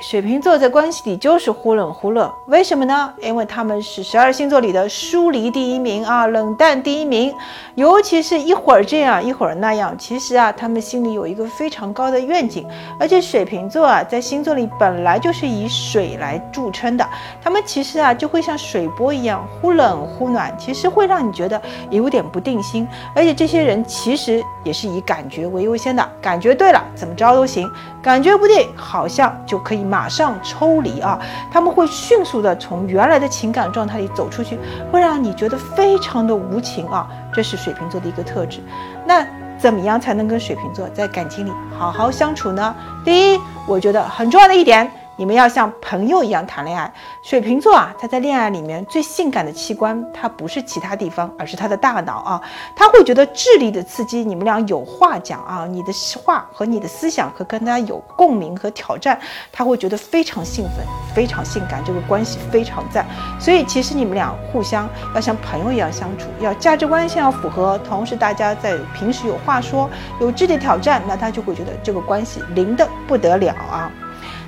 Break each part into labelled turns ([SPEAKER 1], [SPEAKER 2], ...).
[SPEAKER 1] 水瓶座在关系里就是忽冷忽热，为什么呢？因为他们是十二星座里的疏离第一名啊，冷淡第一名，尤其是一会儿这样一会儿那样。其实啊，他们心里有一个非常高的愿景，而且水瓶座啊，在星座里本来就是以水来著称的，他们其实啊就会像水波一样忽冷忽暖，其实会让你觉得有点不定心。而且这些人其实也是以感觉为优先的，感觉对了怎么着都行，感觉不对好像。就可以马上抽离啊！他们会迅速的从原来的情感状态里走出去，会让你觉得非常的无情啊！这是水瓶座的一个特质。那怎么样才能跟水瓶座在感情里好好相处呢？第一，我觉得很重要的一点。你们要像朋友一样谈恋爱。水瓶座啊，他在恋爱里面最性感的器官，它不是其他地方，而是他的大脑啊。他会觉得智力的刺激，你们俩有话讲啊，你的话和你的思想和跟他有共鸣和挑战，他会觉得非常兴奋，非常性感，这个关系非常赞。所以其实你们俩互相要像朋友一样相处，要价值观先要符合，同时大家在平时有话说，有智力挑战，那他就会觉得这个关系灵的不得了啊。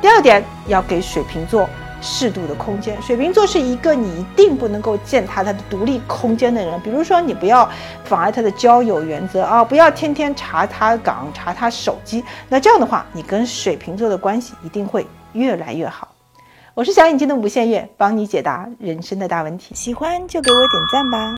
[SPEAKER 1] 第二点，要给水瓶座适度的空间。水瓶座是一个你一定不能够践踏他的独立空间的人。比如说，你不要妨碍他的交友原则啊，不要天天查他岗、查他手机。那这样的话，你跟水瓶座的关系一定会越来越好。我是小眼睛的无限月，帮你解答人生的大问题。喜欢就给我点赞吧。